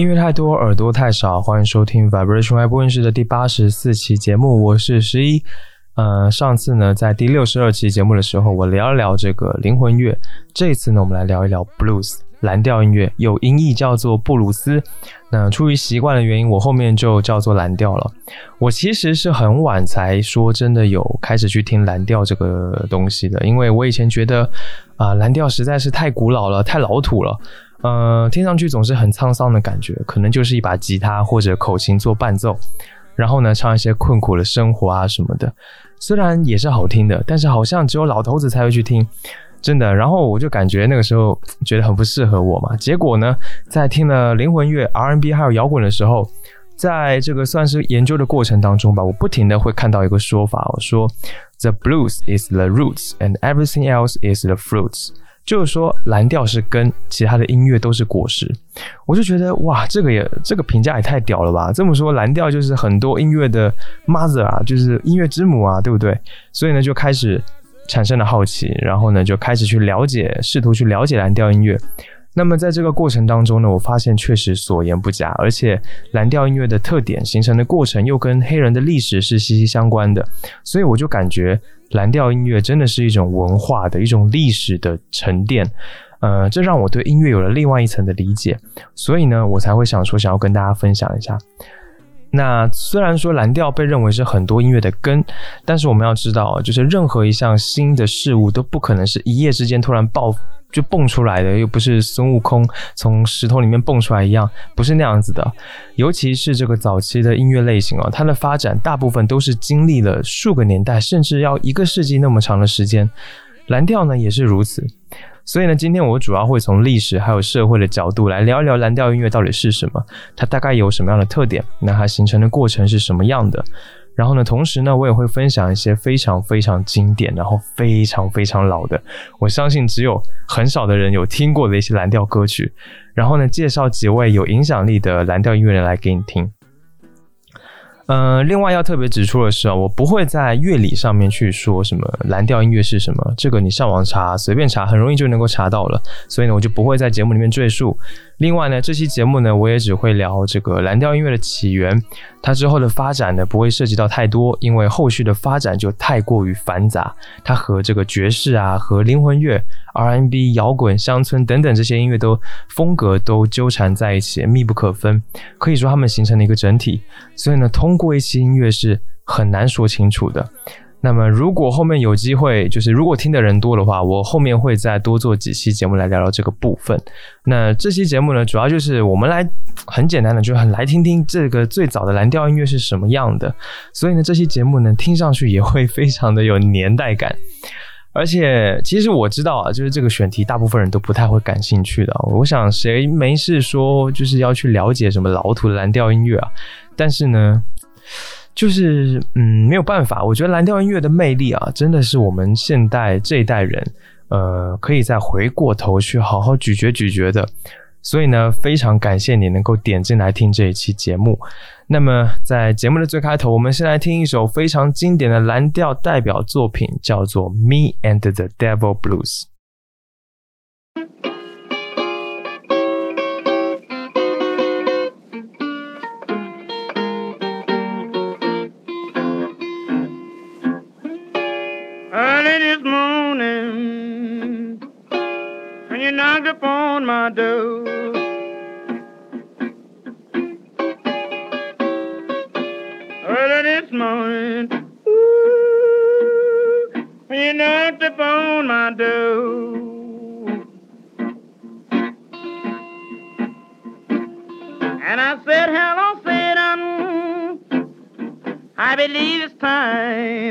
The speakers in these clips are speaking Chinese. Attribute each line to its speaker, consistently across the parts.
Speaker 1: 音乐太多，耳朵太少，欢迎收听 Vibration 外播音室的第八十四期节目，我是十一。呃，上次呢，在第六十二期节目的时候，我聊了聊这个灵魂乐。这次呢，我们来聊一聊 blues 蓝调音乐，有音译叫做布鲁斯。那出于习惯的原因，我后面就叫做蓝调了。我其实是很晚才说真的有开始去听蓝调这个东西的，因为我以前觉得啊、蓝调实在是太古老了，太老土了。呃，听上去总是很沧桑的感觉，可能就是一把吉他或者口琴做伴奏，然后呢唱一些困苦的生活啊什么的，虽然也是好听的，但是好像只有老头子才会去听，真的。然后我就感觉那个时候觉得很不适合我嘛，结果呢，在听了灵魂乐、R&B 还有摇滚的时候，在这个算是研究的过程当中吧，我不停的会看到一个说法，我说 The blues is the roots and everything else is the fruits。就是说，蓝调是根，其他的音乐都是果实。我就觉得，哇，这个也这个评价也太屌了吧！这么说，蓝调就是很多音乐的 mother 啊，就是音乐之母啊，对不对？所以呢，就开始产生了好奇，然后呢，就开始去了解，试图去了解蓝调音乐。那么在这个过程当中呢，我发现确实所言不假，而且蓝调音乐的特点形成的过程又跟黑人的历史是息息相关的，所以我就感觉蓝调音乐真的是一种文化的一种历史的沉淀，呃，这让我对音乐有了另外一层的理解，所以呢，我才会想说想要跟大家分享一下。那虽然说蓝调被认为是很多音乐的根，但是我们要知道，就是任何一项新的事物都不可能是一夜之间突然爆就蹦出来的，又不是孙悟空从石头里面蹦出来一样，不是那样子的。尤其是这个早期的音乐类型哦，它的发展大部分都是经历了数个年代，甚至要一个世纪那么长的时间。蓝调呢也是如此。所以呢，今天我主要会从历史还有社会的角度来聊一聊蓝调音乐到底是什么，它大概有什么样的特点，那它形成的过程是什么样的。然后呢，同时呢，我也会分享一些非常非常经典，然后非常非常老的，我相信只有很少的人有听过的一些蓝调歌曲。然后呢，介绍几位有影响力的蓝调音乐人来给你听。呃，另外要特别指出的是啊，我不会在乐理上面去说什么蓝调音乐是什么，这个你上网查，随便查，很容易就能够查到了。所以呢，我就不会在节目里面赘述。另外呢，这期节目呢，我也只会聊这个蓝调音乐的起源，它之后的发展呢，不会涉及到太多，因为后续的发展就太过于繁杂，它和这个爵士啊，和灵魂乐、R&B、摇滚、乡村等等这些音乐都风格都纠缠在一起，密不可分，可以说它们形成了一个整体。所以呢，通过一期音乐是很难说清楚的。那么，如果后面有机会，就是如果听的人多的话，我后面会再多做几期节目来聊聊这个部分。那这期节目呢，主要就是我们来很简单的，就很来听听这个最早的蓝调音乐是什么样的。所以呢，这期节目呢，听上去也会非常的有年代感。而且，其实我知道啊，就是这个选题，大部分人都不太会感兴趣的。我想，谁没事说就是要去了解什么老土的蓝调音乐啊？但是呢。就是嗯，没有办法，我觉得蓝调音乐的魅力啊，真的是我们现代这一代人，呃，可以再回过头去好好咀嚼咀嚼的。所以呢，非常感谢你能够点进来听这一期节目。那么，在节目的最开头，我们先来听一首非常经典的蓝调代表作品，叫做《Me and the Devil Blues》。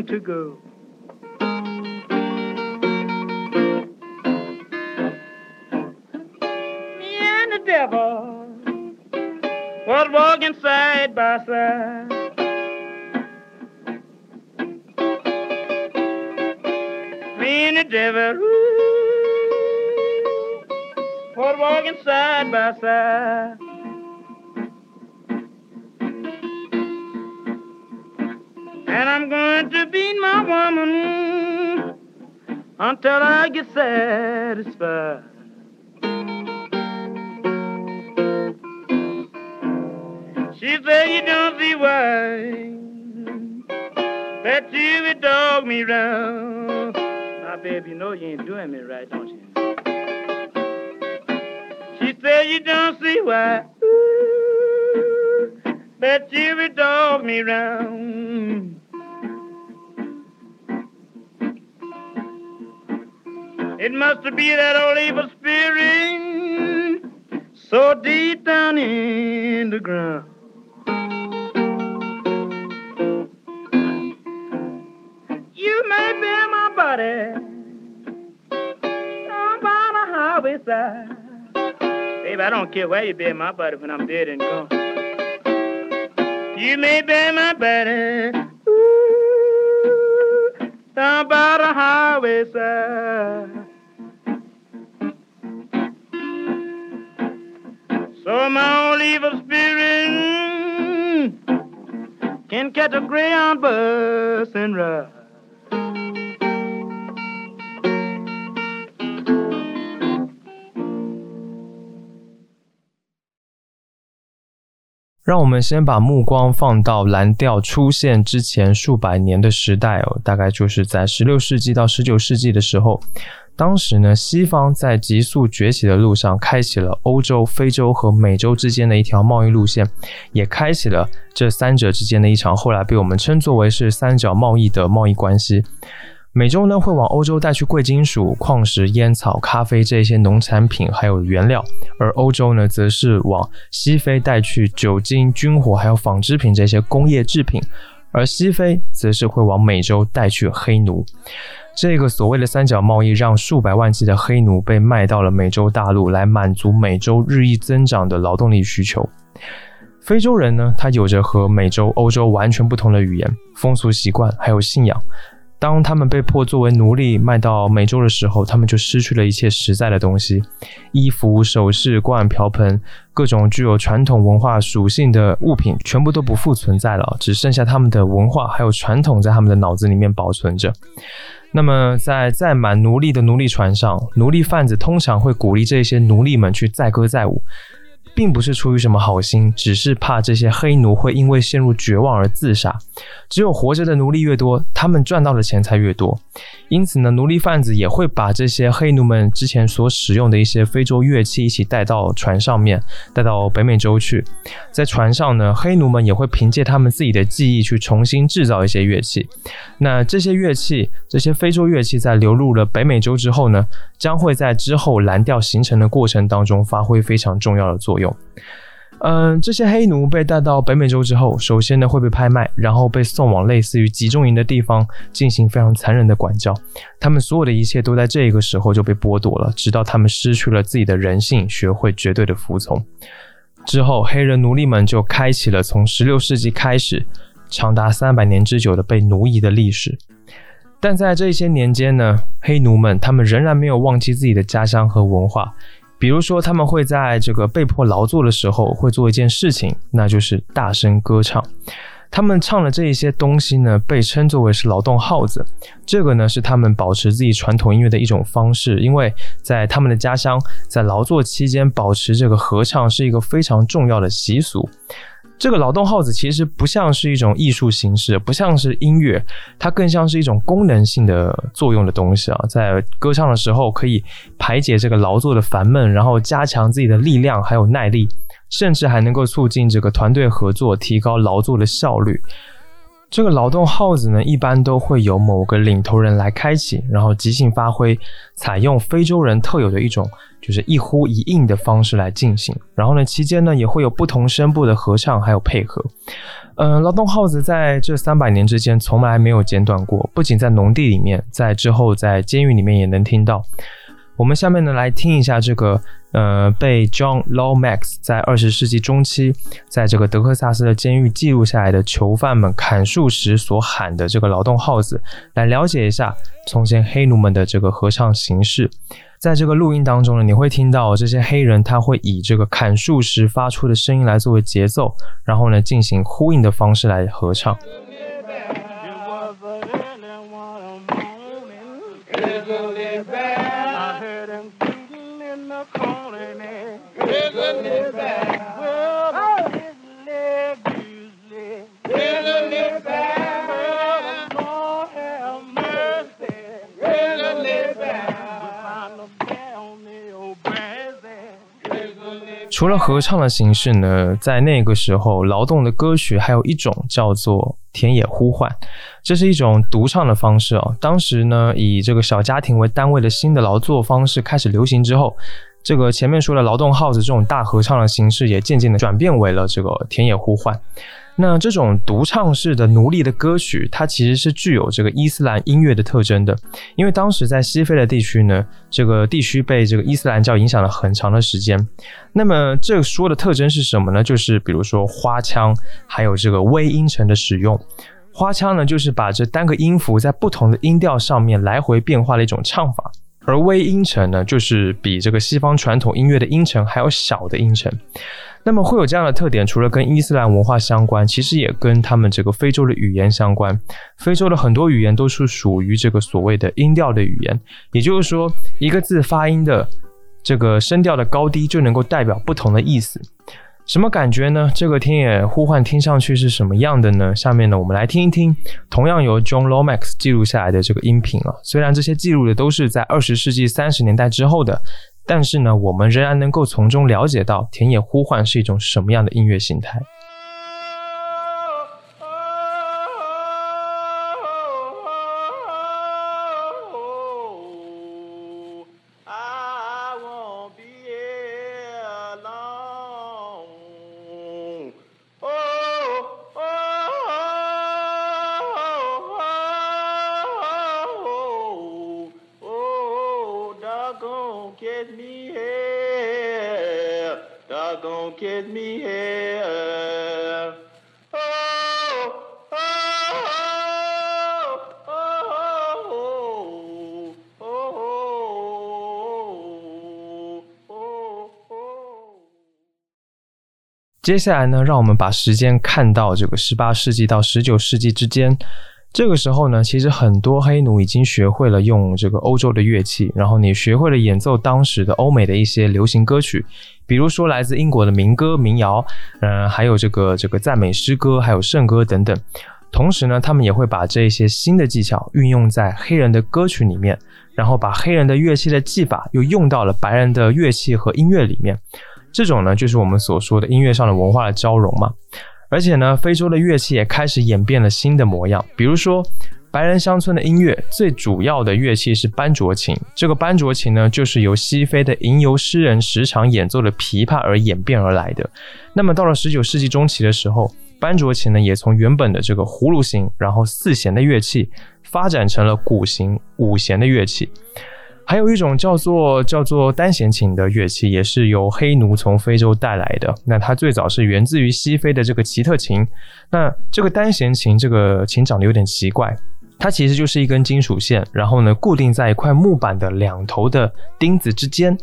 Speaker 2: To go. quiser. The highway side. Baby, I don't care where you bury my body when I'm dead and gone. You may bury my body down by the highway side. So my old evil spirit can catch a Greyhound bus and ride.
Speaker 1: 让我们先把目光放到蓝调出现之前数百年的时代哦，大概就是在十六世纪到十九世纪的时候。当时呢，西方在急速崛起的路上，开启了欧洲、非洲和美洲之间的一条贸易路线，也开启了这三者之间的一场后来被我们称作为是三角贸易的贸易关系。美洲呢会往欧洲带去贵金属、矿石、烟草、咖啡这些农产品还有原料，而欧洲呢则是往西非带去酒精、军火还有纺织品这些工业制品，而西非则是会往美洲带去黑奴。这个所谓的三角贸易，让数百万计的黑奴被卖到了美洲大陆，来满足美洲日益增长的劳动力需求。非洲人呢，他有着和美洲、欧洲完全不同的语言、风俗习惯，还有信仰。当他们被迫作为奴隶卖到美洲的时候，他们就失去了一切实在的东西：衣服、首饰、锅碗瓢盆，各种具有传统文化属性的物品，全部都不复存在了，只剩下他们的文化还有传统在他们的脑子里面保存着。那么，在载满奴隶的奴隶船上，奴隶贩子通常会鼓励这些奴隶们去载歌载舞。并不是出于什么好心，只是怕这些黑奴会因为陷入绝望而自杀。只有活着的奴隶越多，他们赚到的钱才越多。因此呢，奴隶贩子也会把这些黑奴们之前所使用的一些非洲乐器一起带到船上面，带到北美洲去。在船上呢，黑奴们也会凭借他们自己的技艺去重新制造一些乐器。那这些乐器，这些非洲乐器在流入了北美洲之后呢，将会在之后蓝调形成的过程当中发挥非常重要的作用。嗯，这些黑奴被带到北美洲之后，首先呢会被拍卖，然后被送往类似于集中营的地方进行非常残忍的管教。他们所有的一切都在这个时候就被剥夺了，直到他们失去了自己的人性，学会绝对的服从。之后，黑人奴隶们就开启了从16世纪开始长达300年之久的被奴役的历史。但在这些年间呢，黑奴们他们仍然没有忘记自己的家乡和文化。比如说，他们会在这个被迫劳作的时候，会做一件事情，那就是大声歌唱。他们唱的这一些东西呢，被称作为是劳动号子。这个呢，是他们保持自己传统音乐的一种方式，因为在他们的家乡，在劳作期间保持这个合唱是一个非常重要的习俗。这个劳动号子其实不像是一种艺术形式，不像是音乐，它更像是一种功能性的作用的东西啊。在歌唱的时候，可以排解这个劳作的烦闷，然后加强自己的力量还有耐力，甚至还能够促进这个团队合作，提高劳作的效率。这个劳动号子呢，一般都会由某个领头人来开启，然后即兴发挥，采用非洲人特有的一种就是一呼一应的方式来进行。然后呢，期间呢也会有不同声部的合唱还有配合。嗯，劳动号子在这三百年之间从来没有间断过，不仅在农地里面，在之后在监狱里面也能听到。我们下面呢来听一下这个，呃，被 John Lomax 在二十世纪中期在这个德克萨斯的监狱记录下来的囚犯们砍树时所喊的这个劳动号子，来了解一下从前黑奴们的这个合唱形式。在这个录音当中呢，你会听到这些黑人他会以这个砍树时发出的声音来作为节奏，然后呢进行呼应的方式来合唱。除了合唱的形式呢，在那个时候，劳动的歌曲还有一种叫做田野呼唤，这是一种独唱的方式哦。当时呢，以这个小家庭为单位的新的劳作方式开始流行之后，这个前面说的劳动号子这种大合唱的形式也渐渐的转变为了这个田野呼唤。那这种独唱式的奴隶的歌曲，它其实是具有这个伊斯兰音乐的特征的，因为当时在西非的地区呢，这个地区被这个伊斯兰教影响了很长的时间。那么这说的特征是什么呢？就是比如说花腔，还有这个微音程的使用。花腔呢，就是把这单个音符在不同的音调上面来回变化的一种唱法，而微音程呢，就是比这个西方传统音乐的音程还要小的音程。那么会有这样的特点，除了跟伊斯兰文化相关，其实也跟他们这个非洲的语言相关。非洲的很多语言都是属于这个所谓的音调的语言，也就是说，一个字发音的这个声调的高低就能够代表不同的意思。什么感觉呢？这个天野呼唤听上去是什么样的呢？下面呢，我们来听一听，同样由 John Lomax 记录下来的这个音频啊。虽然这些记录的都是在二十世纪三十年代之后的。但是呢，我们仍然能够从中了解到田野呼唤是一种什么样的音乐形态。接下来呢，让我们把时间看到这个十八世纪到十九世纪之间。这个时候呢，其实很多黑奴已经学会了用这个欧洲的乐器，然后你学会了演奏当时的欧美的一些流行歌曲，比如说来自英国的民歌、民谣，嗯，还有这个这个赞美诗歌，还有圣歌等等。同时呢，他们也会把这些新的技巧运用在黑人的歌曲里面，然后把黑人的乐器的技法又用到了白人的乐器和音乐里面。这种呢，就是我们所说的音乐上的文化的交融嘛。而且呢，非洲的乐器也开始演变了新的模样。比如说，白人乡村的音乐最主要的乐器是班卓琴。这个班卓琴呢，就是由西非的吟游诗人时常演奏的琵琶而演变而来的。那么到了十九世纪中期的时候，班卓琴呢，也从原本的这个葫芦形，然后四弦的乐器，发展成了鼓形、五弦的乐器。还有一种叫做叫做单弦琴的乐器，也是由黑奴从非洲带来的。那它最早是源自于西非的这个奇特琴。那这个单弦琴，这个琴长得有点奇怪，它其实就是一根金属线，然后呢固定在一块木板的两头的钉子之间。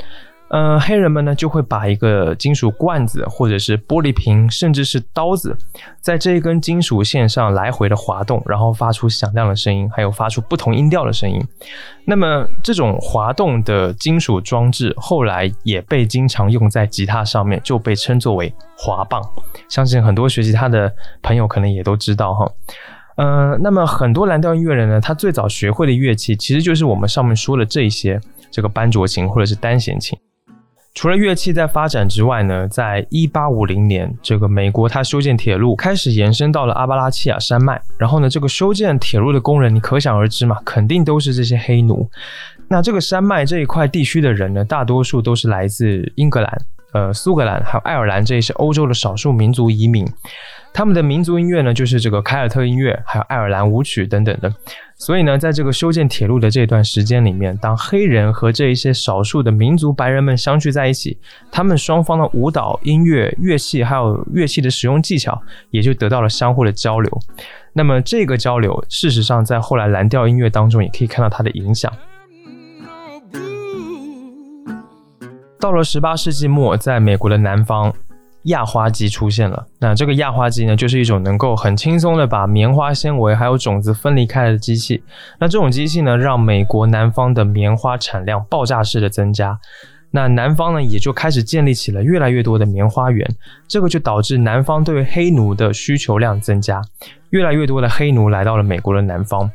Speaker 1: 呃，黑人们呢就会把一个金属罐子或者是玻璃瓶，甚至是刀子，在这一根金属线上来回的滑动，然后发出响亮的声音，还有发出不同音调的声音。那么这种滑动的金属装置后来也被经常用在吉他上面，就被称作为滑棒。相信很多学吉他的朋友可能也都知道哈。呃，那么很多蓝调音乐人呢，他最早学会的乐器其实就是我们上面说的这些，这个班卓琴或者是单弦琴。除了乐器在发展之外呢，在一八五零年，这个美国它修建铁路开始延伸到了阿巴拉契亚山脉。然后呢，这个修建铁路的工人，你可想而知嘛，肯定都是这些黑奴。那这个山脉这一块地区的人呢，大多数都是来自英格兰、呃苏格兰还有爱尔兰这些欧洲的少数民族移民。他们的民族音乐呢，就是这个凯尔特音乐，还有爱尔兰舞曲等等的。所以呢，在这个修建铁路的这段时间里面，当黑人和这一些少数的民族白人们相聚在一起，他们双方的舞蹈、音乐、乐器，还有乐器的使用技巧，也就得到了相互的交流。那么这个交流，事实上在后来蓝调音乐当中也可以看到它的影响。到了十八世纪末，在美国的南方。轧花机出现了。那这个轧花机呢，就是一种能够很轻松的把棉花纤维还有种子分离开来的机器。那这种机器呢，让美国南方的棉花产量爆炸式的增加。那南方呢，也就开始建立起了越来越多的棉花园。这个就导致南方对黑奴的需求量增加，越来越多的黑奴来到了美国的南方。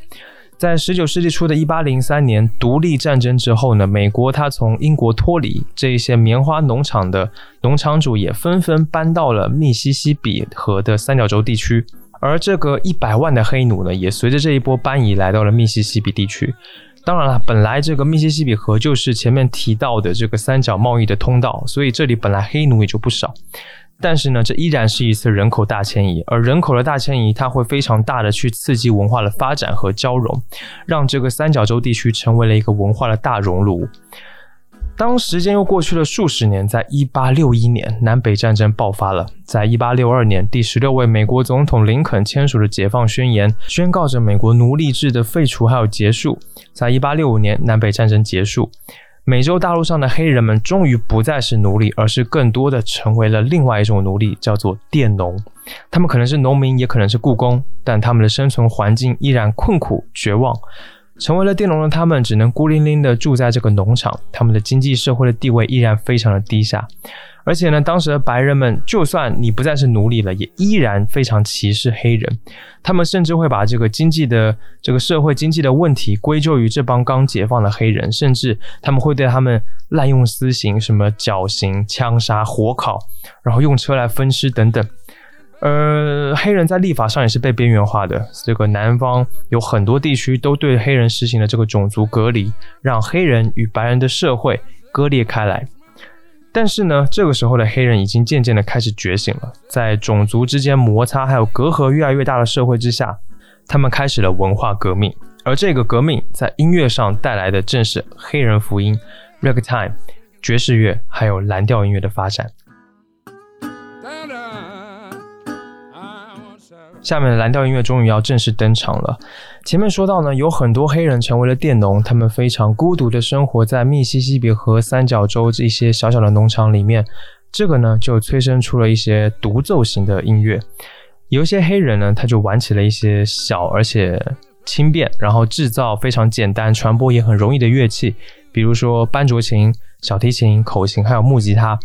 Speaker 1: 在十九世纪初的一八零三年独立战争之后呢，美国它从英国脱离，这一些棉花农场的农场主也纷纷搬到了密西西比河的三角洲地区，而这个一百万的黑奴呢，也随着这一波搬移来到了密西西比地区。当然了，本来这个密西西比河就是前面提到的这个三角贸易的通道，所以这里本来黑奴也就不少。但是呢，这依然是一次人口大迁移，而人口的大迁移，它会非常大的去刺激文化的发展和交融，让这个三角洲地区成为了一个文化的大熔炉。当时间又过去了数十年，在一八六一年，南北战争爆发了。在一八六二年，第十六位美国总统林肯签署了解放宣言，宣告着美国奴隶制的废除还有结束。在一八六五年，南北战争结束。美洲大陆上的黑人们终于不再是奴隶，而是更多的成为了另外一种奴隶，叫做佃农。他们可能是农民，也可能是雇工，但他们的生存环境依然困苦绝望。成为了佃农的他们，只能孤零零地住在这个农场，他们的经济社会的地位依然非常的低下。而且呢，当时的白人们，就算你不再是奴隶了，也依然非常歧视黑人。他们甚至会把这个经济的这个社会经济的问题归咎于这帮刚解放的黑人，甚至他们会对他们滥用私刑，什么绞刑、枪杀、火烤，然后用车来分尸等等。而黑人在立法上也是被边缘化的。这个南方有很多地区都对黑人实行了这个种族隔离，让黑人与白人的社会割裂开来。但是呢，这个时候的黑人已经渐渐的开始觉醒了，在种族之间摩擦还有隔阂越来越大的社会之下，他们开始了文化革命。而这个革命在音乐上带来的正是黑人福音、ragtime、爵士乐还有蓝调音乐的发展。下面的蓝调音乐终于要正式登场了。前面说到呢，有很多黑人成为了佃农，他们非常孤独的生活在密西西比河三角洲这些小小的农场里面。这个呢，就催生出了一些独奏型的音乐。有一些黑人呢，他就玩起了一些小而且轻便，然后制造非常简单、传播也很容易的乐器，比如说班卓琴、小提琴、口琴，还有木吉他。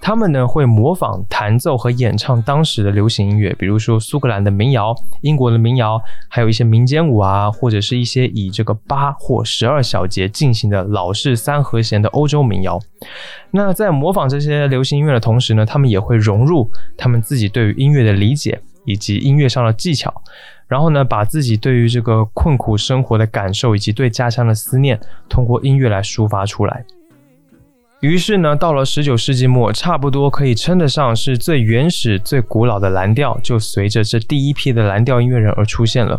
Speaker 1: 他们呢会模仿弹奏和演唱当时的流行音乐，比如说苏格兰的民谣、英国的民谣，还有一些民间舞啊，或者是一些以这个八或十二小节进行的老式三和弦的欧洲民谣。那在模仿这些流行音乐的同时呢，他们也会融入他们自己对于音乐的理解以及音乐上的技巧，然后呢，把自己对于这个困苦生活的感受以及对家乡的思念，通过音乐来抒发出来。于是呢，到了十九世纪末，差不多可以称得上是最原始、最古老的蓝调，就随着这第一批的蓝调音乐人而出现了。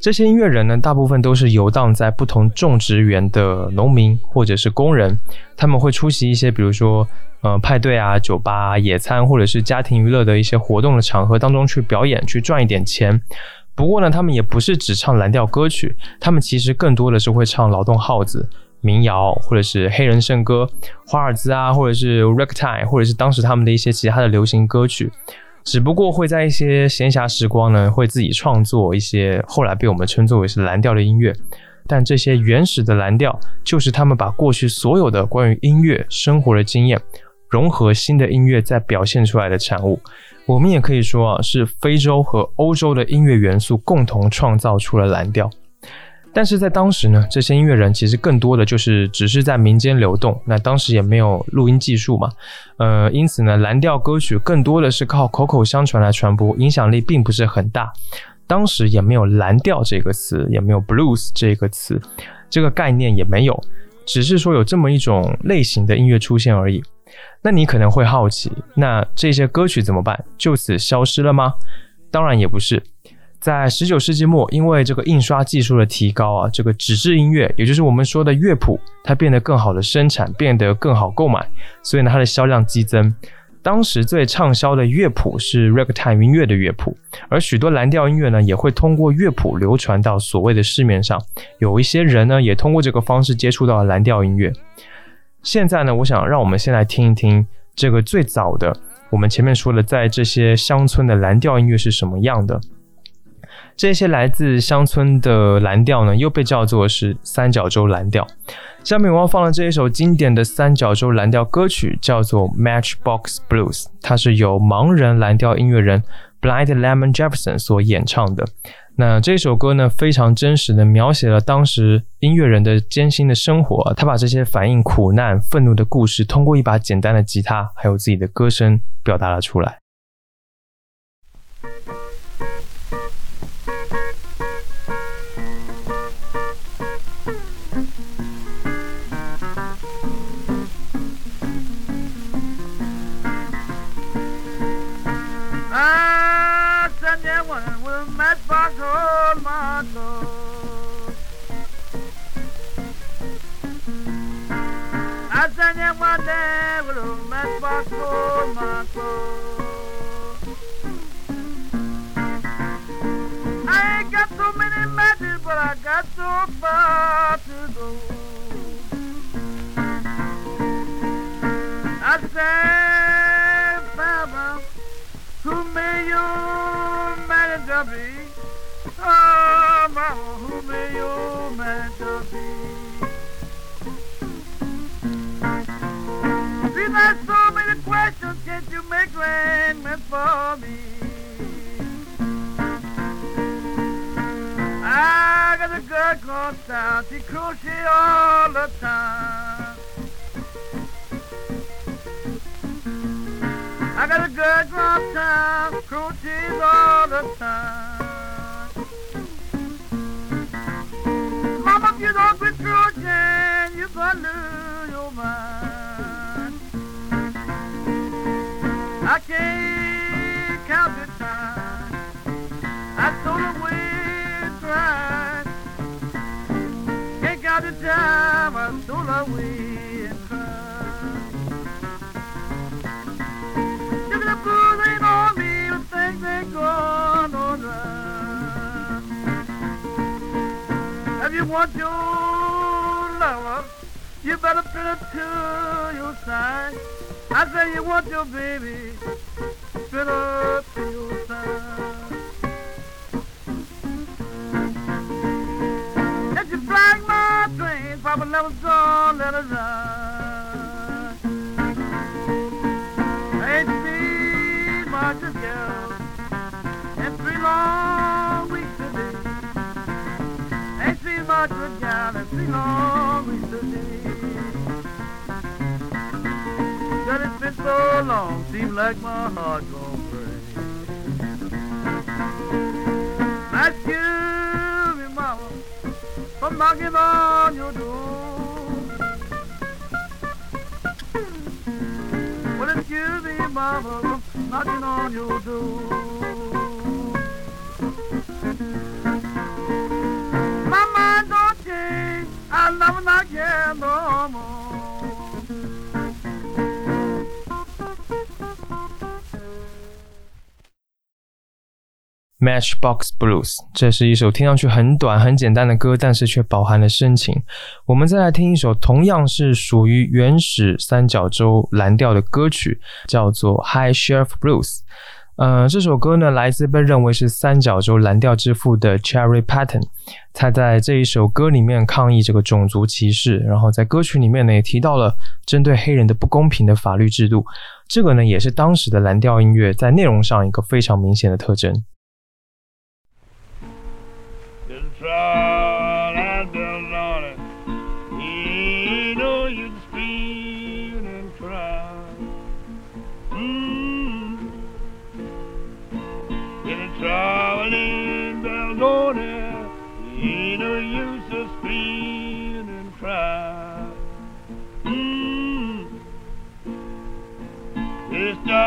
Speaker 1: 这些音乐人呢，大部分都是游荡在不同种植园的农民或者是工人，他们会出席一些，比如说呃派对啊、酒吧、野餐或者是家庭娱乐的一些活动的场合当中去表演，去赚一点钱。不过呢，他们也不是只唱蓝调歌曲，他们其实更多的是会唱劳动号子。民谣，或者是黑人圣歌、华尔兹啊，或者是 ragtime，或者是当时他们的一些其他的流行歌曲。只不过会在一些闲暇时光呢，会自己创作一些后来被我们称作为是蓝调的音乐。但这些原始的蓝调，就是他们把过去所有的关于音乐生活的经验，融合新的音乐再表现出来的产物。我们也可以说啊，是非洲和欧洲的音乐元素共同创造出了蓝调。但是在当时呢，这些音乐人其实更多的就是只是在民间流动。那当时也没有录音技术嘛，呃，因此呢，蓝调歌曲更多的是靠口口相传来传播，影响力并不是很大。当时也没有蓝调这个词，也没有 blues 这个词，这个概念也没有，只是说有这么一种类型的音乐出现而已。那你可能会好奇，那这些歌曲怎么办？就此消失了吗？当然也不是。在十九世纪末，因为这个印刷技术的提高啊，这个纸质音乐，也就是我们说的乐谱，它变得更好的生产，变得更好购买，所以呢，它的销量激增。当时最畅销的乐谱是 ragtime 音乐的乐谱，而许多蓝调音乐呢，也会通过乐谱流传到所谓的市面上。有一些人呢，也通过这个方式接触到了蓝调音乐。现在呢，我想让我们先来听一听这个最早的，我们前面说的，在这些乡村的蓝调音乐是什么样的。这些来自乡村的蓝调呢，又被叫做是三角洲蓝调。下面我要放的这一首经典的三角洲蓝调歌曲，叫做《Matchbox Blues》，它是由盲人蓝调音乐人 Blind Lemon Jefferson 所演唱的。那这首歌呢，非常真实的描写了当时音乐人的艰辛的生活。他把这些反映苦难、愤怒的故事，通过一把简单的吉他，还有自己的歌声，表达了出来。
Speaker 2: met পাগল মাতো Azanye mwade vlo met pago mato Aye gato mini medi bora gato patu do Azanye baba Tumeyo manager manager be? So many questions, can't you make arrangements for me? I got a girl called all the time. I got a South, crochets all the time. You don't quit crocheting, you're your mind. I can't count the time. I told her we tried. Can't count the time. I told we you want your lover, you better put it to your side. I say you want your baby, put up to your side. If you flag my train, Papa never gonna let it ride. Ain't seen much of girl in three long long it's been so long, seems like my heart gon' break. Excuse me, mama, for knocking on your door. Well, excuse me, mama, for knocking on your door.
Speaker 1: Matchbox Blues，这是一首听上去很短很简单的歌，但是却饱含了深情。我们再来听一首同样是属于原始三角洲蓝调的歌曲，叫做 High Shelf Blues。嗯，这首歌呢，来自被认为是三角洲蓝调之父的 Cherry Patton。他在这一首歌里面抗议这个种族歧视，然后在歌曲里面呢，也提到了针对黑人的不公平的法律制度。这个呢，也是当时的蓝调音乐在内容上一个非常明显的特征。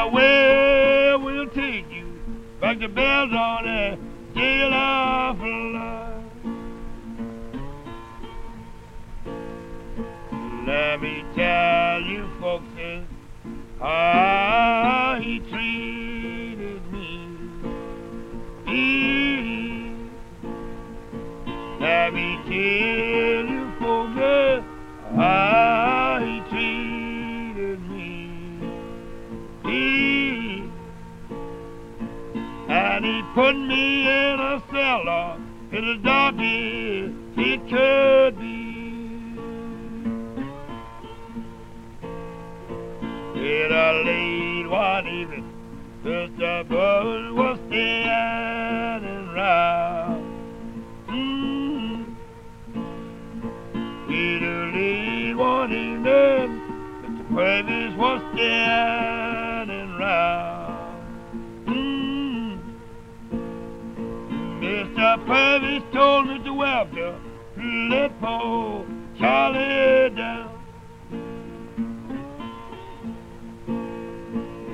Speaker 3: The way we'll take you back to bells on it. Jail of life. Let me tell you, folks, is how he treated me. He, let me tell you, folks, is how and he put me in a cellar in the darkest it could be. In a late one evening, Mr. Buzz was standing round. Mm. In a late one evening, Mr. Purvis was standing round. Mr. Purvis told Mr. Webster, let poor Charlie down.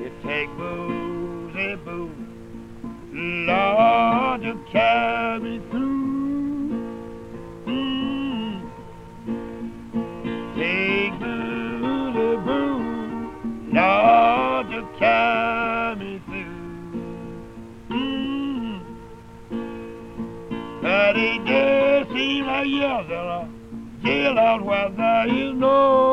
Speaker 3: It take booze and booze, Lord, to carry out where there is no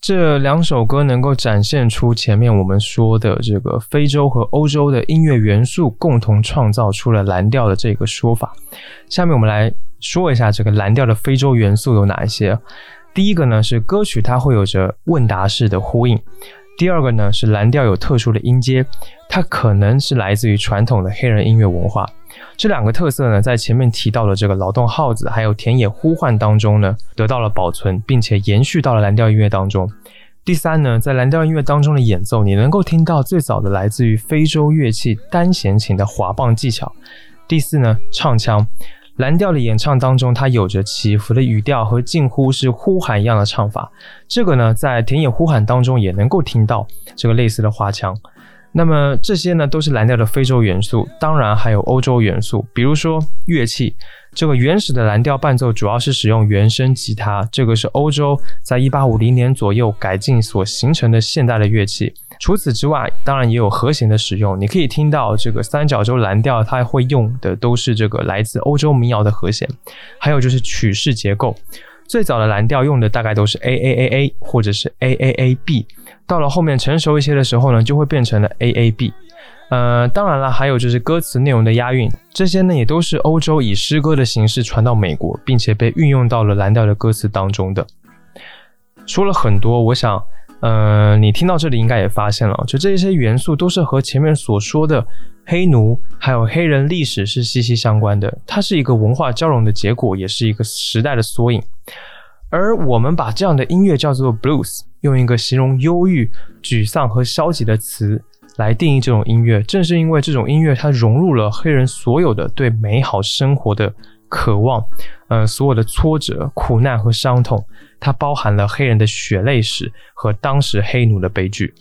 Speaker 1: 这两首歌能够展现出前面我们说的这个非洲和欧洲的音乐元素共同创造出了蓝调的这个说法。下面我们来说一下这个蓝调的非洲元素有哪一些。第一个呢是歌曲它会有着问答式的呼应，第二个呢是蓝调有特殊的音阶，它可能是来自于传统的黑人音乐文化。这两个特色呢，在前面提到的这个劳动号子还有田野呼唤当中呢，得到了保存，并且延续到了蓝调音乐当中。第三呢，在蓝调音乐当中的演奏，你能够听到最早的来自于非洲乐器单弦琴的滑棒技巧。第四呢，唱腔，蓝调的演唱当中，它有着起伏的语调和近乎是呼喊一样的唱法。这个呢，在田野呼喊当中也能够听到这个类似的花腔。那么这些呢，都是蓝调的非洲元素，当然还有欧洲元素，比如说乐器。这个原始的蓝调伴奏主要是使用原声吉他，这个是欧洲在一八五零年左右改进所形成的现代的乐器。除此之外，当然也有和弦的使用，你可以听到这个三角洲蓝调它会用的都是这个来自欧洲民谣的和弦，还有就是曲式结构。最早的蓝调用的大概都是 A A A A 或者是 A A A B，到了后面成熟一些的时候呢，就会变成了 A A B。呃，当然了，还有就是歌词内容的押韵，这些呢也都是欧洲以诗歌的形式传到美国，并且被运用到了蓝调的歌词当中的。说了很多，我想，呃，你听到这里应该也发现了，就这些元素都是和前面所说的黑奴还有黑人历史是息息相关的，它是一个文化交融的结果，也是一个时代的缩影。而我们把这样的音乐叫做 blues，用一个形容忧郁、沮丧和消极的词。来定义这种音乐，正是因为这种音乐它融入了黑人所有的对美好生活的渴望，呃，所有的挫折、苦难和伤痛，它包含了黑人的血泪史和当时黑奴的悲剧。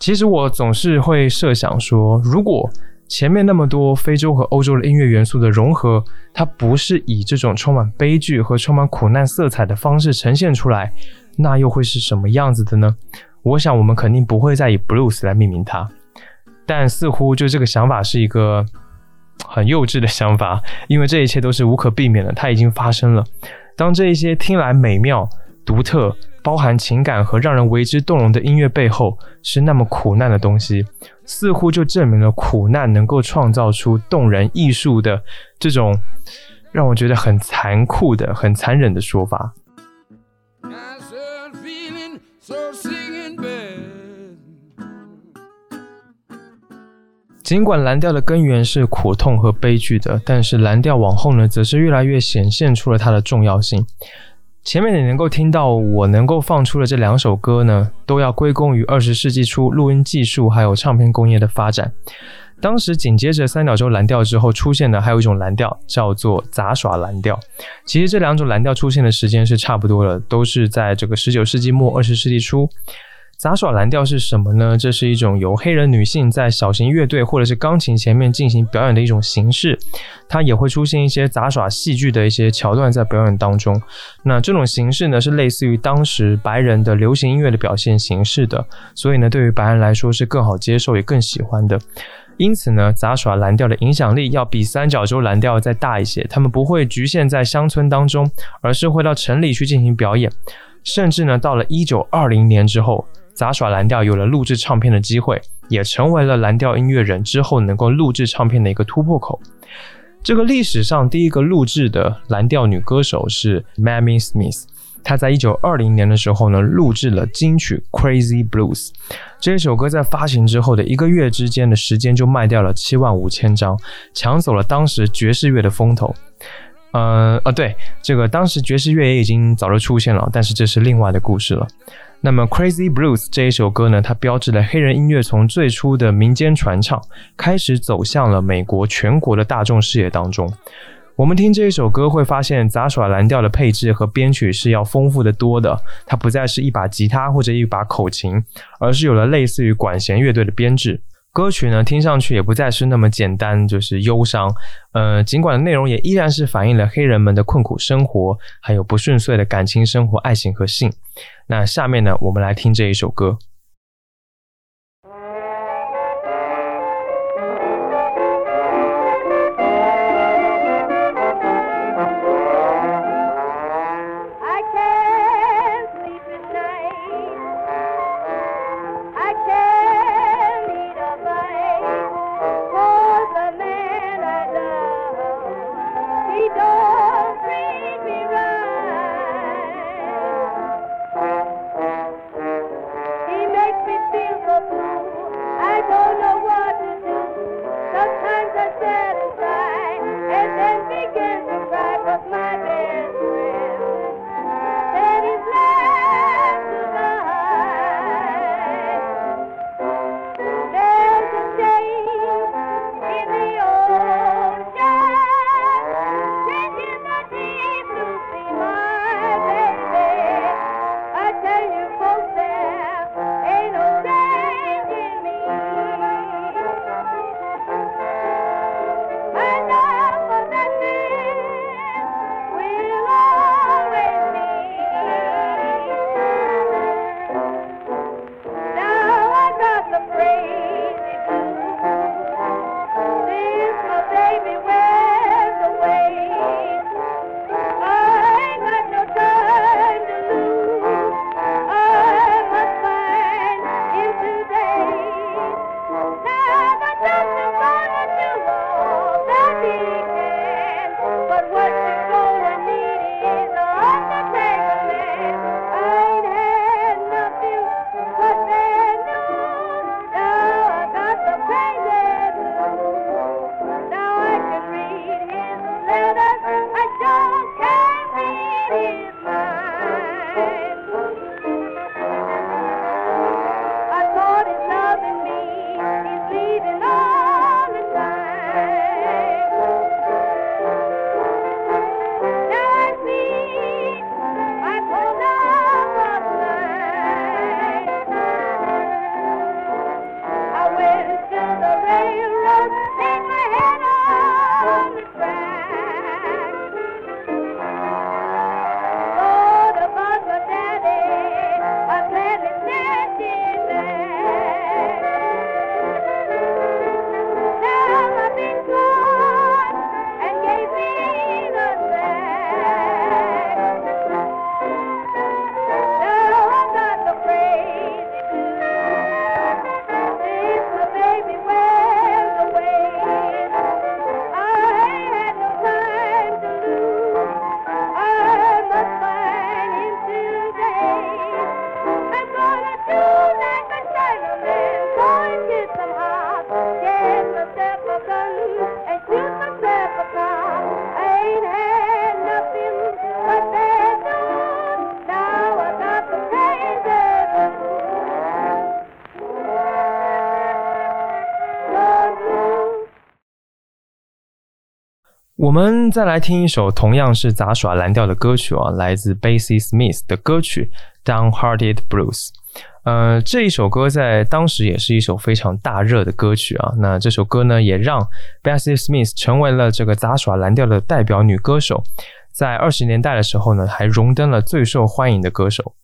Speaker 1: 其实我总是会设想说，如果前面那么多非洲和欧洲的音乐元素的融合，它不是以这种充满悲剧和充满苦难色彩的方式呈现出来，那又会是什么样子的呢？我想，我们肯定不会再以 blues 来命名它，但似乎就这个想法是一个很幼稚的想法，因为这一切都是无可避免的，它已经发生了。当这一些听来美妙、独特、包含情感和让人为之动容的音乐背后是那么苦难的东西，似乎就证明了苦难能够创造出动人艺术的这种让我觉得很残酷的、很残忍的说法。尽管蓝调的根源是苦痛和悲剧的，但是蓝调往后呢，则是越来越显现出了它的重要性。前面你能够听到我能够放出的这两首歌呢，都要归功于二十世纪初录音技术还有唱片工业的发展。当时紧接着三角洲蓝调之后出现的还有一种蓝调，叫做杂耍蓝调。其实这两种蓝调出现的时间是差不多的，都是在这个十九世纪末二十世纪初。杂耍蓝调是什么呢？这是一种由黑人女性在小型乐队或者是钢琴前面进行表演的一种形式，它也会出现一些杂耍戏剧的一些桥段在表演当中。那这种形式呢，是类似于当时白人的流行音乐的表现形式的，所以呢，对于白人来说是更好接受也更喜欢的。因此呢，杂耍蓝调的影响力要比三角洲蓝调再大一些。他们不会局限在乡村当中，而是会到城里去进行表演，甚至呢，到了一九二零年之后。杂耍蓝调有了录制唱片的机会，也成为了蓝调音乐人之后能够录制唱片的一个突破口。这个历史上第一个录制的蓝调女歌手是 Mamie Smith，她在一九二零年的时候呢，录制了金曲《Crazy Blues》这首歌，在发行之后的一个月之间的时间就卖掉了七万五千张，抢走了当时爵士乐的风头。呃，呃，对，这个当时爵士乐也已经早就出现了，但是这是另外的故事了。那么《Crazy Blues》这一首歌呢，它标志了黑人音乐从最初的民间传唱，开始走向了美国全国的大众视野当中。我们听这一首歌会发现，杂耍蓝调的配置和编曲是要丰富的多的，它不再是一把吉他或者一把口琴，而是有了类似于管弦乐队的编制。歌曲呢，听上去也不再是那么简单，就是忧伤。呃，尽管内容也依然是反映了黑人们的困苦生活，还有不顺遂的感情生活、爱情和性。那下面呢，我们来听这一首歌。
Speaker 4: my best friend.
Speaker 5: 我们再来听一首同样是杂耍蓝调的歌曲啊，来自 Basie Smith 的歌曲《Downhearted Blues》。呃，这一首歌在当时也是一首非常大热的歌曲啊。那这首歌呢，也让 Basie Smith 成为了这个杂耍蓝调的代表女歌手。在二十年代的时候呢，还荣登了最受欢迎的歌手。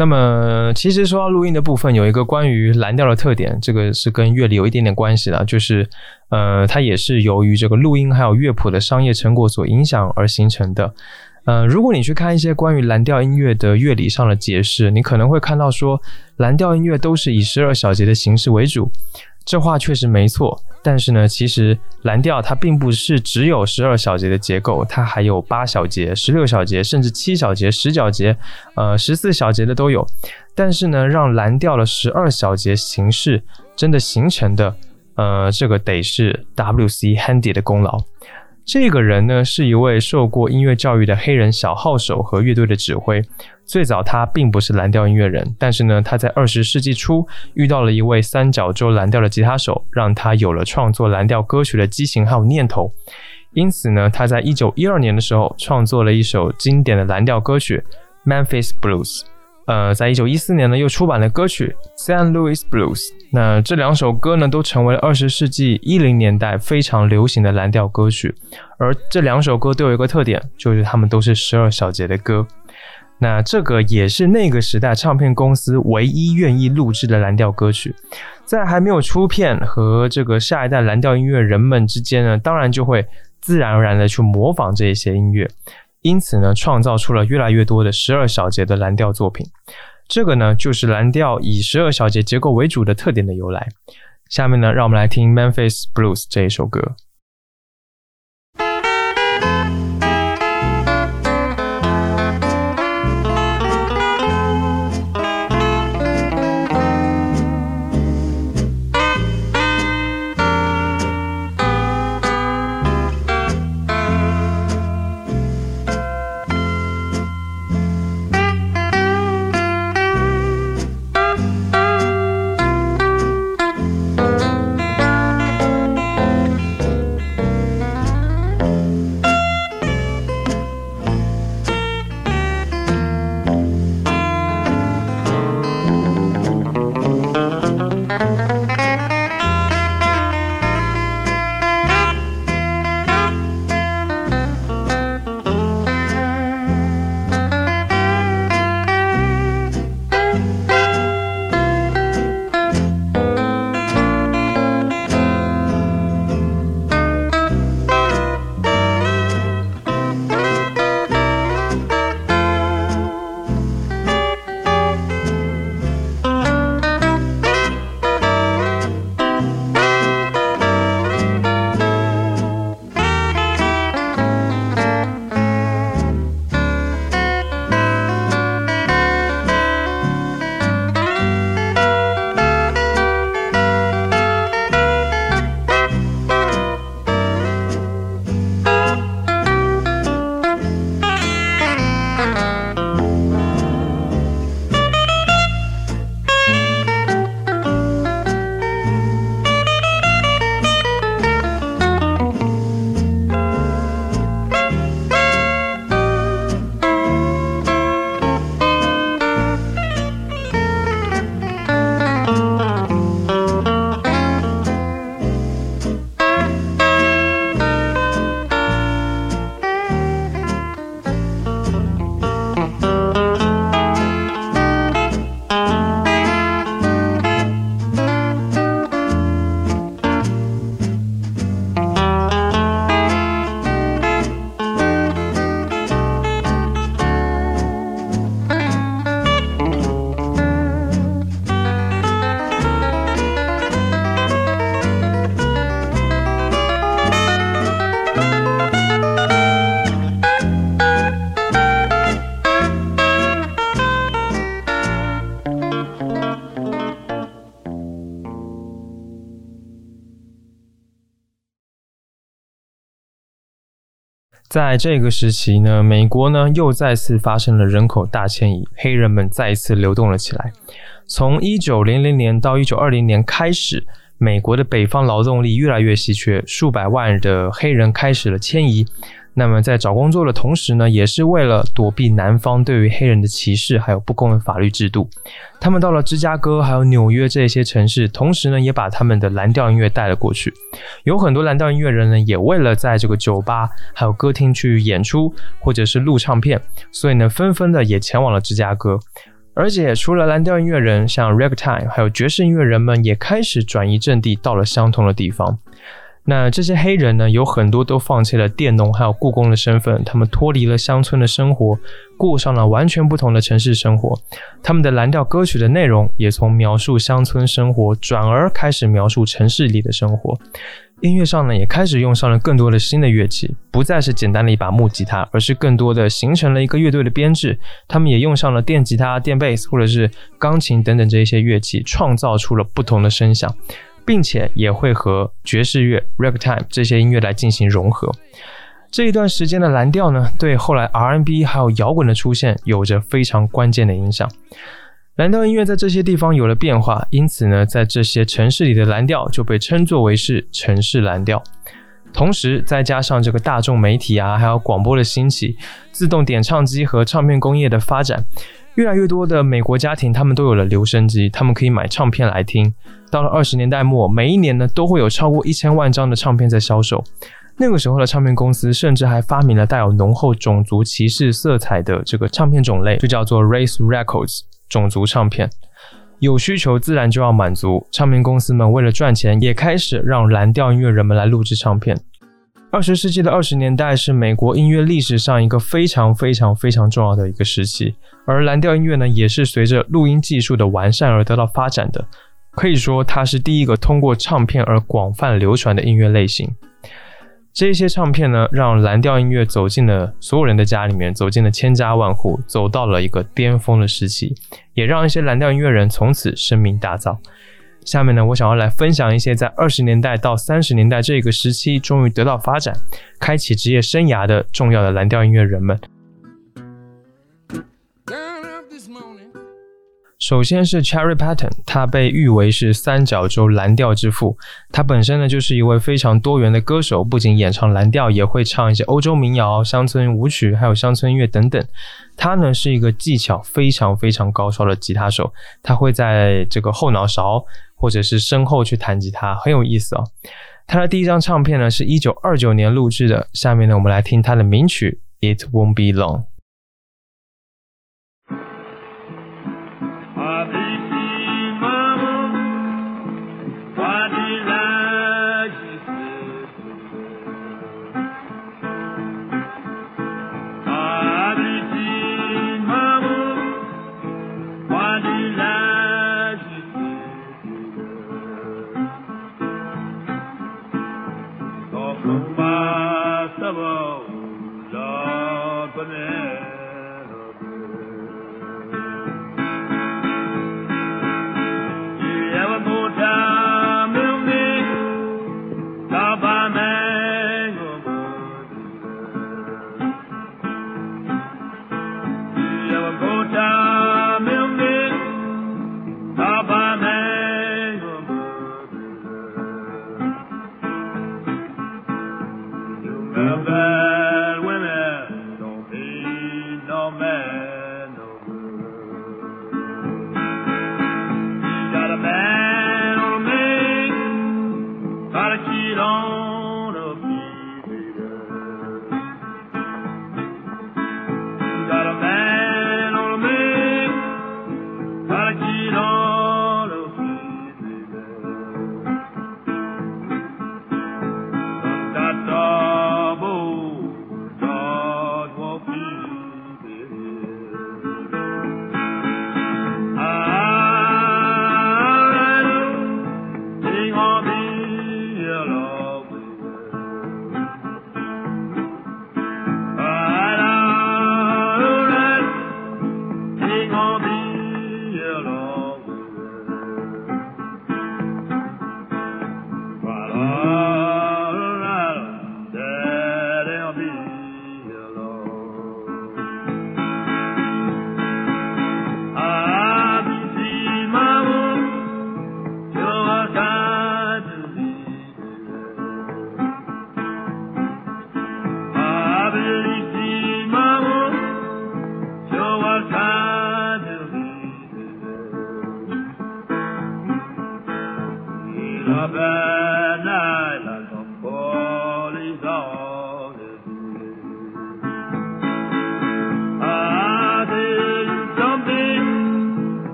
Speaker 5: 那么，其实说到录音的部分，有一个关于蓝调的特点，这个是跟乐理有一点点关系的，就是，呃，它也是由于这个录音还有乐谱的商业成果所影响而形成的。呃，如果你去看一些关于蓝调音乐的乐理上的解释，你可能会看到说，蓝调音乐都是以十二小节的形式为主。这话确实没错，但是呢，其实蓝调它并不是只有十二小节的结构，它还有八小节、十六小节，甚至七小节、十小节，呃，十四小节的都有。但是呢，让蓝调的十二小节形式真的形成的，呃，这个得是 W.C. Handy 的功劳。这个人呢，是一位受过音乐教育的黑人小号手和乐队的指挥。最早他并不是蓝调音乐人，但是呢，他在二十世纪初遇到了一位三角洲蓝调的吉他手，让他有了创作蓝调歌曲的激情还有念头。因此呢，他在一九一二年的时候创作了一首经典的蓝调歌曲《Memphis Blues》。
Speaker 1: 呃，在一九一四年呢，又出版了歌曲《San Luis Blues》。那这两首歌呢，都成为了二十世纪一零年代非常流行的蓝调歌曲。而这两首歌都有一个特点，就是它们都是十二小节的歌。那这个也是那个时代唱片公司唯一愿意录制的蓝调歌曲。在还没有出片和这个下一代蓝调音乐人们之间呢，当然就会自然而然的去模仿这一些音乐。因此呢，创造出了越来越多的十二小节的蓝调作品。这个呢，就是蓝调以十二小节结构为主的特点的由来。下面呢，让我们来听《Memphis Blues》这一首歌。在这个时期呢，美国呢又再次发生了人口大迁移，黑人们再一次流动了起来。从一九零零年到一九二零年开始，美国的北方劳动力越来越稀缺，数百万的黑人开始了迁移。那么在找工作的同时呢，也是为了躲避南方对于黑人的歧视还有不公的法律制度。他们到了芝加哥还有纽约这些城市，同时呢也把他们的蓝调音乐带了过去。有很多蓝调音乐人呢，也为了在这个酒吧还有歌厅去演出或者是录唱片，所以呢纷纷的也前往了芝加哥。而且除了蓝调音乐人，像 ragtime 还有爵士音乐人们也开始转移阵地，到了相同的地方。那这些黑人呢，有很多都放弃了佃农还有雇工的身份，他们脱离了乡村的生活，过上了完全不同的城市生活。他们的蓝调歌曲的内容也从描述乡村生活，转而开始描述城市里的生活。音乐上呢，也开始用上了更多的新的乐器，不再是简单的一把木吉他，而是更多的形成了一个乐队的编制。他们也用上了电吉他、电贝斯或者是钢琴等等这一些乐器，创造出了不同的声响。并且也会和爵士乐、ragtime 这些音乐来进行融合。这一段时间的蓝调呢，对后来 R&B 还有摇滚的出现有着非常关键的影响。蓝调音乐在这些地方有了变化，因此呢，在这些城市里的蓝调就被称作为是城市蓝调。同时，再加上这个大众媒体啊，还有广播的兴起，自动点唱机和唱片工业的发展。
Speaker 3: 越来越多的美国家庭，他们都有了留声机，他们可以买唱片来听。到了二十年代末，每一年呢都会有超过一千万张的唱片在销售。那个时候的唱片公司甚至还发明了带有浓厚种族歧视色彩的这个唱片种类，就叫做 Race Records 种族唱片。有需求自然就要满足，唱片公司们为了赚钱，也开始让蓝调音乐人们来录制唱片。二十世纪的二十年代是美国音乐历史上一个非常非常非常重要的一个时期，而蓝调音乐呢，也是随着录音技术的完善而得到发展的。可以说，它是第一个通过唱片而广泛流传的音乐类型。这些唱片呢，让蓝调音乐走进了所有人的家里面，走进了千家万户，走到了一个巅峰的时期，也让一些蓝调音乐人从此声名大噪。下面呢，我想要来分享一些在二十年代到三十年代这个时期终于得到发展、开启职业生涯的重要的蓝调音乐人们。首先是 Cherry Patton，他被誉为是三角洲蓝调之父。他本身呢就是一位非常多元的歌手，不仅演唱蓝调，也会唱一些欧洲民谣、乡村舞曲，还有乡村音乐等等。他呢是一个技巧非常非常高超的吉他手，他会在这个后脑勺或者是身后去弹吉他，很有意思哦。他的第一张唱片呢是一九二九年录制的，下面呢我们来听他的名曲《It Won't Be Long》。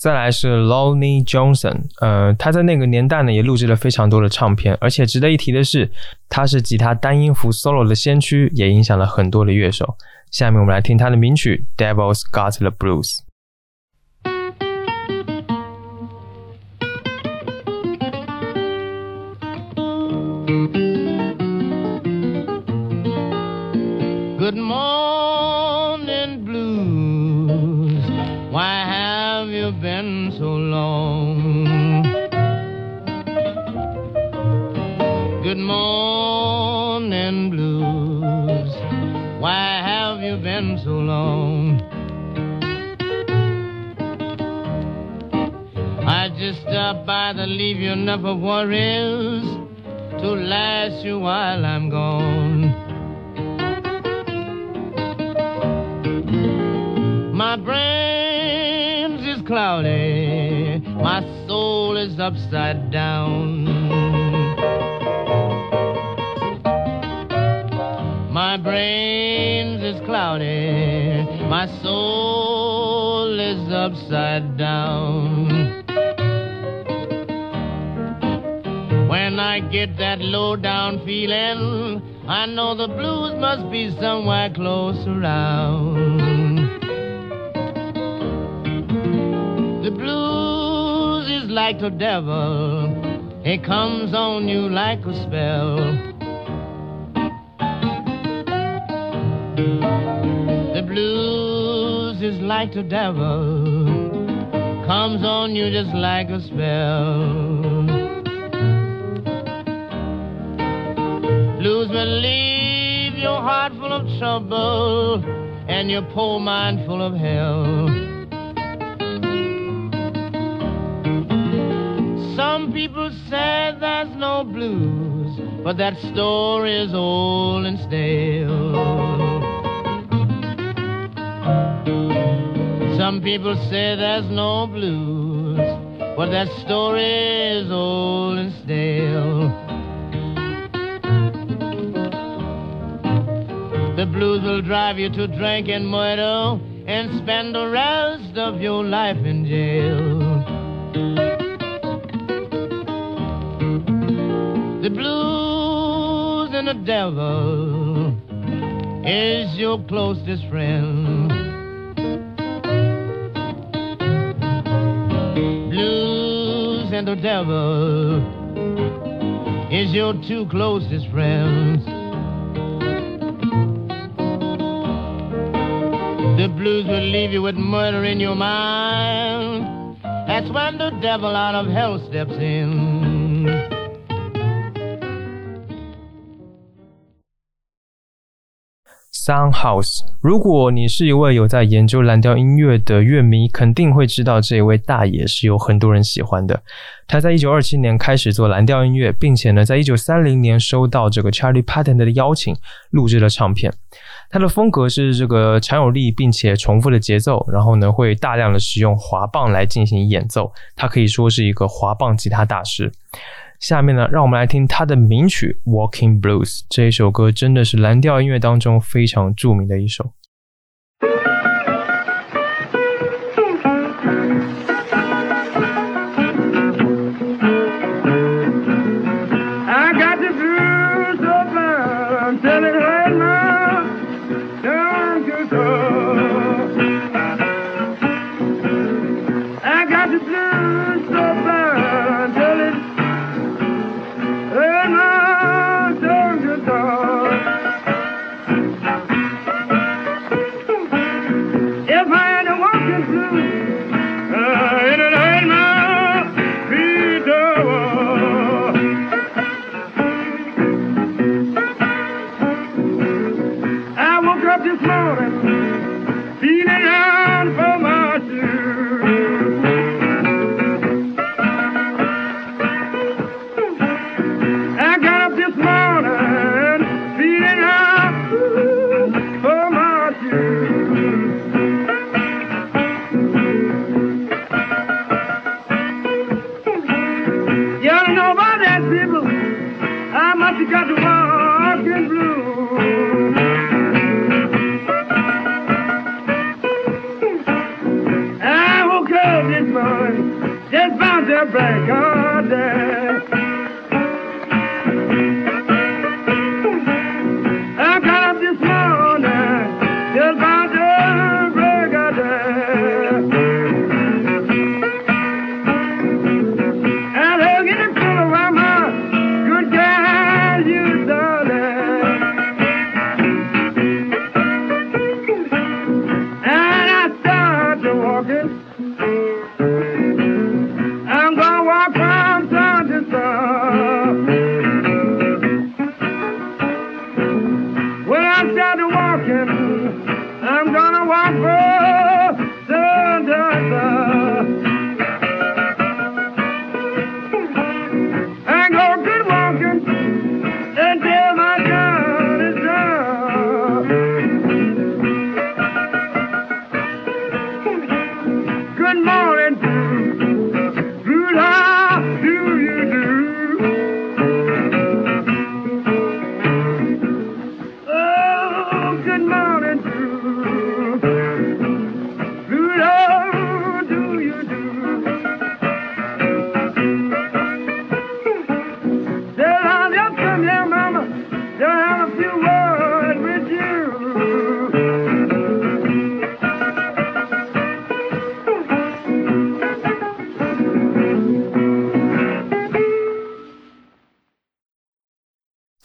Speaker 1: 再来是 Lonnie Johnson，呃，他在那个年代呢也录制了非常多的唱片，而且值得一提的是，他是吉他单音符 solo 的先驱，也影响了很多的乐手。下面我们来听他的名曲《Devil's Got the Blues》。
Speaker 4: Stopped by leave you enough of worries to last you while I'm gone. My brains is cloudy, my soul is upside down. My brains is cloudy, my soul is upside down. I get that low down feeling, I know the blues must be somewhere close around. The blues is like the devil, it comes on you like a spell. The blues is like the devil, comes on you just like a spell. Blues will leave your heart full of trouble and your poor mind full of hell. Some people say there's no blues, but that story is old and stale. Some people say there's no blues, but that story is old and stale. The blues will drive you to drink and murder and spend the rest of your life in jail. The blues and the devil is your closest friend. Blues and the devil is your two closest friends. The blues will leave you with murder in your mind. That's when the devil out of hell steps in.
Speaker 1: Soundhouse。如果你是一位有在研究蓝调音乐的乐迷，肯定会知道这位大爷是有很多人喜欢的。他在一九二七年开始做蓝调音乐，并且呢，在一九三零年收到这个 Charlie Patton 的邀请，录制了唱片。他的风格是这个强有力并且重复的节奏，然后呢，会大量的使用滑棒来进行演奏。他可以说是一个滑棒吉他大师。下面呢，让我们来听他的名曲《Walking Blues》这一首歌，真的是蓝调音乐当中非常著名的一首。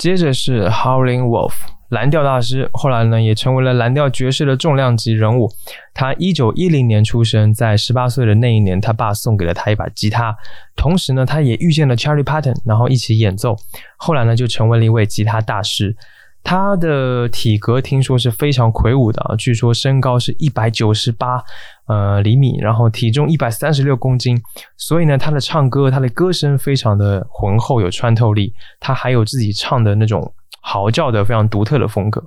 Speaker 6: 接着是 Howling Wolf 蓝调大师，后来呢也成为了蓝调爵士的重量级人物。他一九一零年出生，在十八岁的那一年，他爸送给了他一把吉他，同时呢，他也遇见了 Charlie Patton，然后一起演奏。后来呢，就成为了一位吉他大师。他的体格听说是非常魁梧的，据说身高是一百九十八呃厘米，然后体重一百三十六公斤，所以呢，他的唱歌，他的歌声非常的浑厚有穿透力，他还有自己唱的那种嚎叫的非常独特的风格。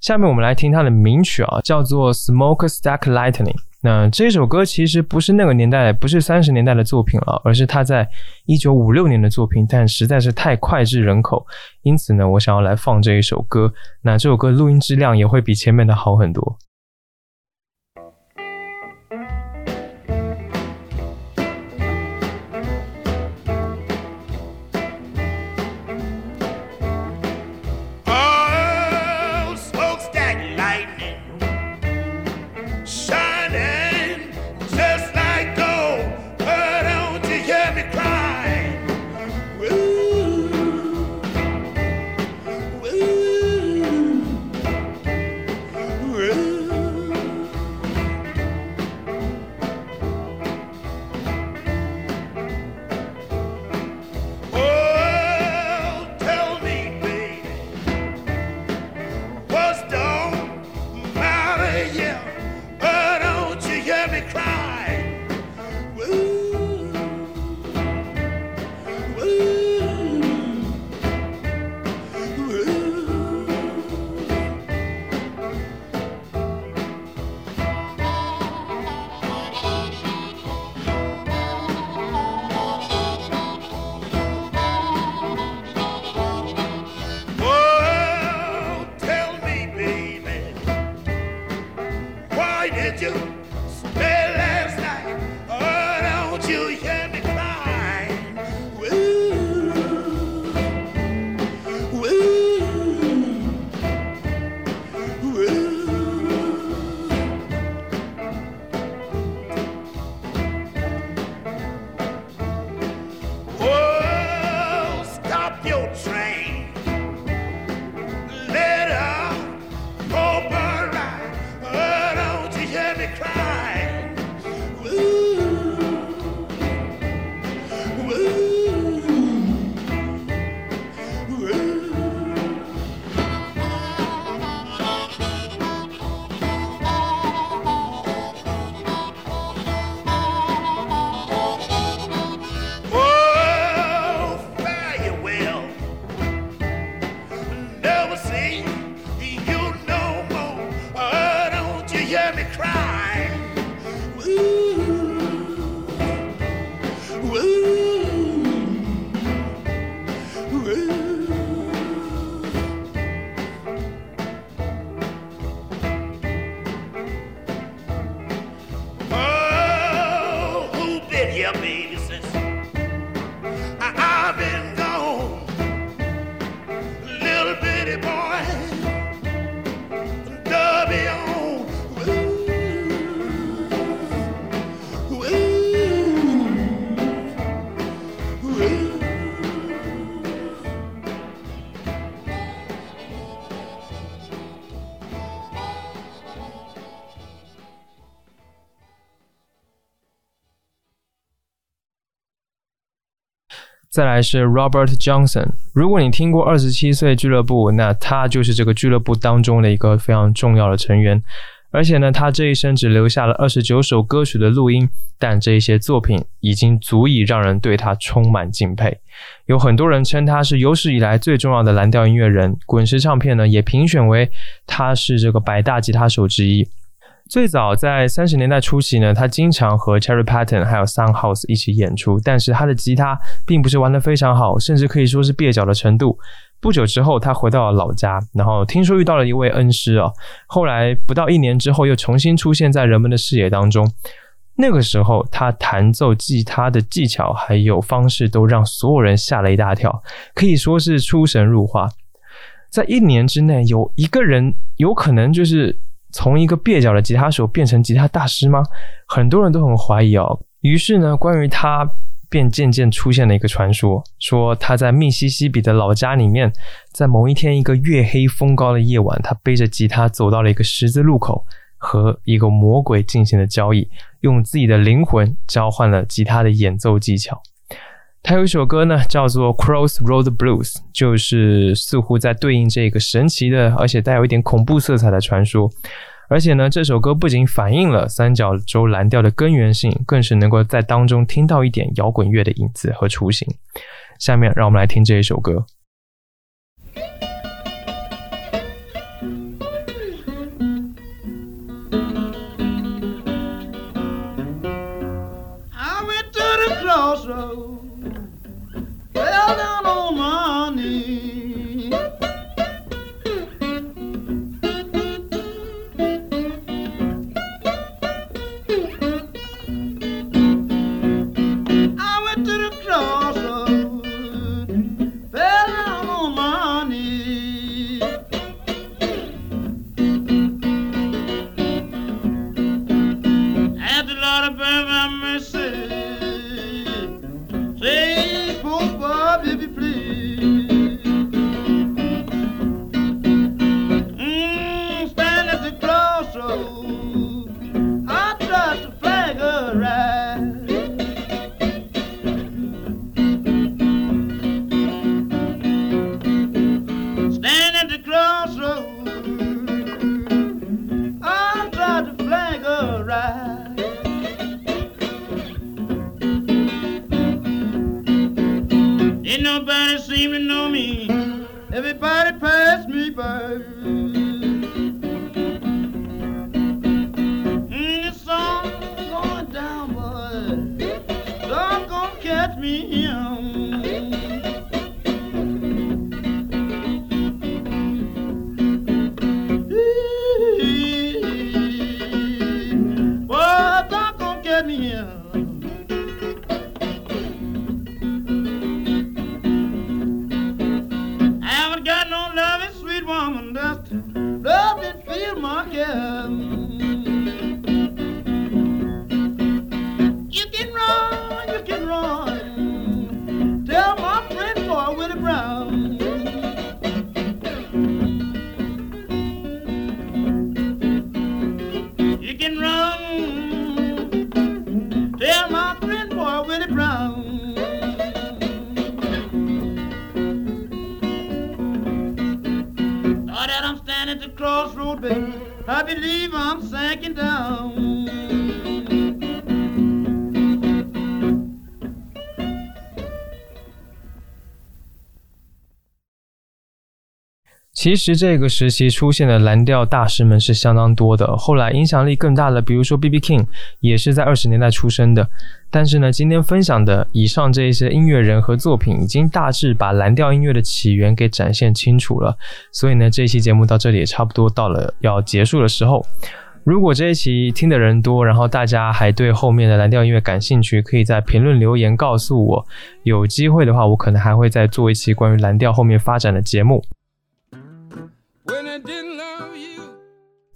Speaker 6: 下面我们来听他的名曲啊，叫做《Smokestack Lightning》。那这首歌其实不是那个年代，不是三十年代的作品了，而是他在一九五六年的作品，但实在是太脍炙人口，因此呢，我想要来放这一首歌。那这首歌录音质量也会比前面的好很多。
Speaker 1: 再来是 Robert Johnson。如果你听过二十七岁俱乐部，那他就是这个俱乐部当中的一个非常重要的成员。而且呢，他这一生只留下了二十九首歌曲的录音，但这一些作品已经足以让人对他充满敬佩。有很多人称他是有史以来最重要的蓝调音乐人，滚石唱片呢也评选为他是这个百大吉他手之一。最早在三十年代初期呢，他经常和 Cherry Patton 还有 Sun House 一起演出，但是他的吉他并不是玩得非常好，甚至可以说是蹩脚的程度。不久之后，他回到了老家，然后听说遇到了一位恩师哦。后来不到一年之后，又重新出现在人们的视野当中。那个时候，他弹奏吉他的技巧还有方式都让所有人吓了一大跳，可以说是出神入化。在一年之内，有一个人有可能就是从一个蹩脚的吉他手变成吉他大师吗？很多人都很怀疑哦。于是呢，关于他。便渐渐出现了一个传说，说他在密西西比的老家里面，在某一天一个月黑风高的夜晚，他背着吉他走到了一个十字路口，和一个魔鬼进行了交易，用自己的灵魂交换了吉他的演奏技巧。他有一首歌呢，叫做《Crossroad Blues》，就是似乎在对应这个神奇的，而且带有一点恐怖色彩的传说。而且呢，这首歌不仅反映了三角洲蓝调的根源性，更是能够在当中听到一点摇滚乐的影子和雏形。下面让我们来听这一首歌。let me in. 其实这个时期出现的蓝调大师们是相当多的，后来影响力更大的，比如说 B.B. King，也是在二十年代出生的。但是呢，今天分享的以上这一些音乐人和作品，已经大致把蓝调音乐的起源给展现清楚了。所以呢，这期节目到这里也差不多到了要结束的时候。如果这一期听的人多，然后大家还对后面的蓝调音乐感兴趣，可以在评论留言告诉我。有机会的话，我可能还会再做一期关于蓝调后面发展的节目。When i didn't love you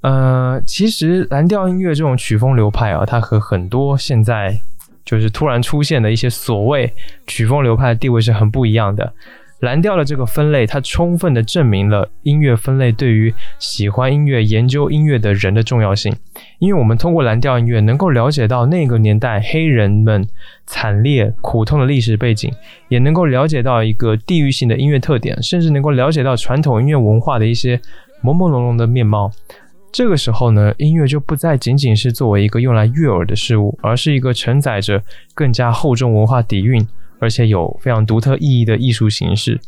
Speaker 1: 呃，其实蓝调音乐这种曲风流派啊，它和很多现在就是突然出现的一些所谓曲风流派的地位是很不一样的。蓝调的这个分类，它充分的证明了音乐分类对于喜欢音乐、研究音乐的人的重要性。因为我们通过蓝调音乐，能够了解到那个年代黑人们惨烈苦痛的历史背景，也能够了解到一个地域性的音乐特点，甚至能够了解到传统音乐文化的一些朦朦胧胧的面貌。这个时候呢，音乐就不再仅仅是作为一个用来悦耳的事物，而是一个承载着更加厚重文化底蕴，而且有非常独特意义的艺术形式。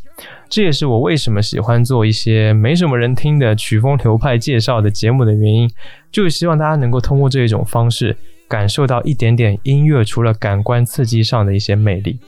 Speaker 1: 这也是我为什么喜欢做一些没什么人听的曲风流派介绍的节目的原因，就是希望大家能够通过这一种方式，感受到一点点音乐除了感官刺激上的一些魅力。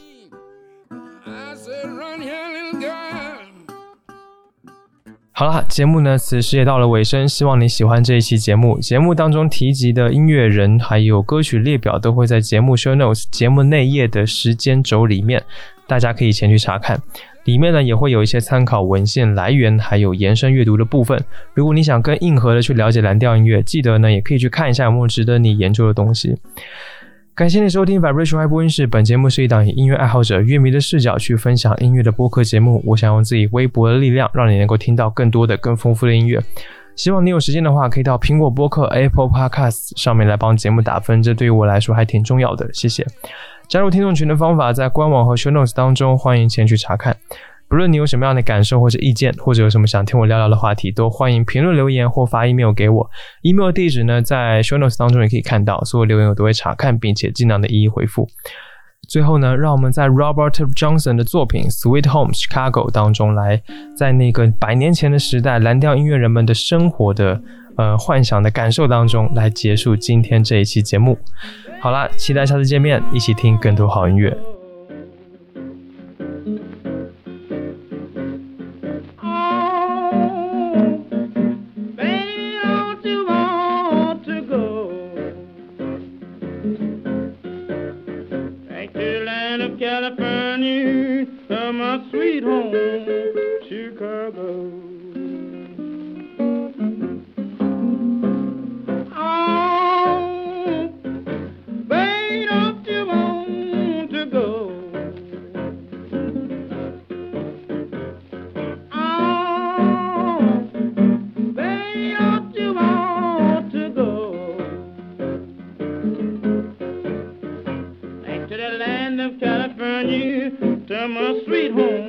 Speaker 1: 好了，节目呢，此时也到了尾声，希望你喜欢这一期节目。节目当中提及的音乐人还有歌曲列表都会在节目 show notes 节目内页的时间轴里面，大家可以前去查看。里面呢也会有一些参考文献来源，还有延伸阅读的部分。如果你想更硬核的去了解蓝调音乐，记得呢也可以去看一下有没有值得你研究的东西。感谢你收听 Vibration 爱播音室。本节目是一档以音乐爱好者、乐迷的视角去分享音乐的播客节目。我想用自己微薄的力量，让你能够听到更多的、更丰富的音乐。希望你有时间的话，可以到苹果播客 Apple Podcasts 上面来帮节目打分，这对于我来说还挺重要的。谢谢。加入听众群的方法在官网和 Show Notes 当中，欢迎前去查看。无论你有什么样的感受或者意见，或者有什么想听我聊聊的话题，都欢迎评论留言或发 email 给我。email 地址呢，在 show notes 当中也可以看到，所有留言我都会查看，并且尽量的一一回复。最后呢，让我们在 Robert Johnson 的作品《Sweet Home Chicago》当中来，在那个百年前的时代，蓝调音乐人们的生活的呃幻想的感受当中，来结束今天这一期节目。好啦，期待下次见面，一起听更多好音乐。
Speaker 2: a sweet home.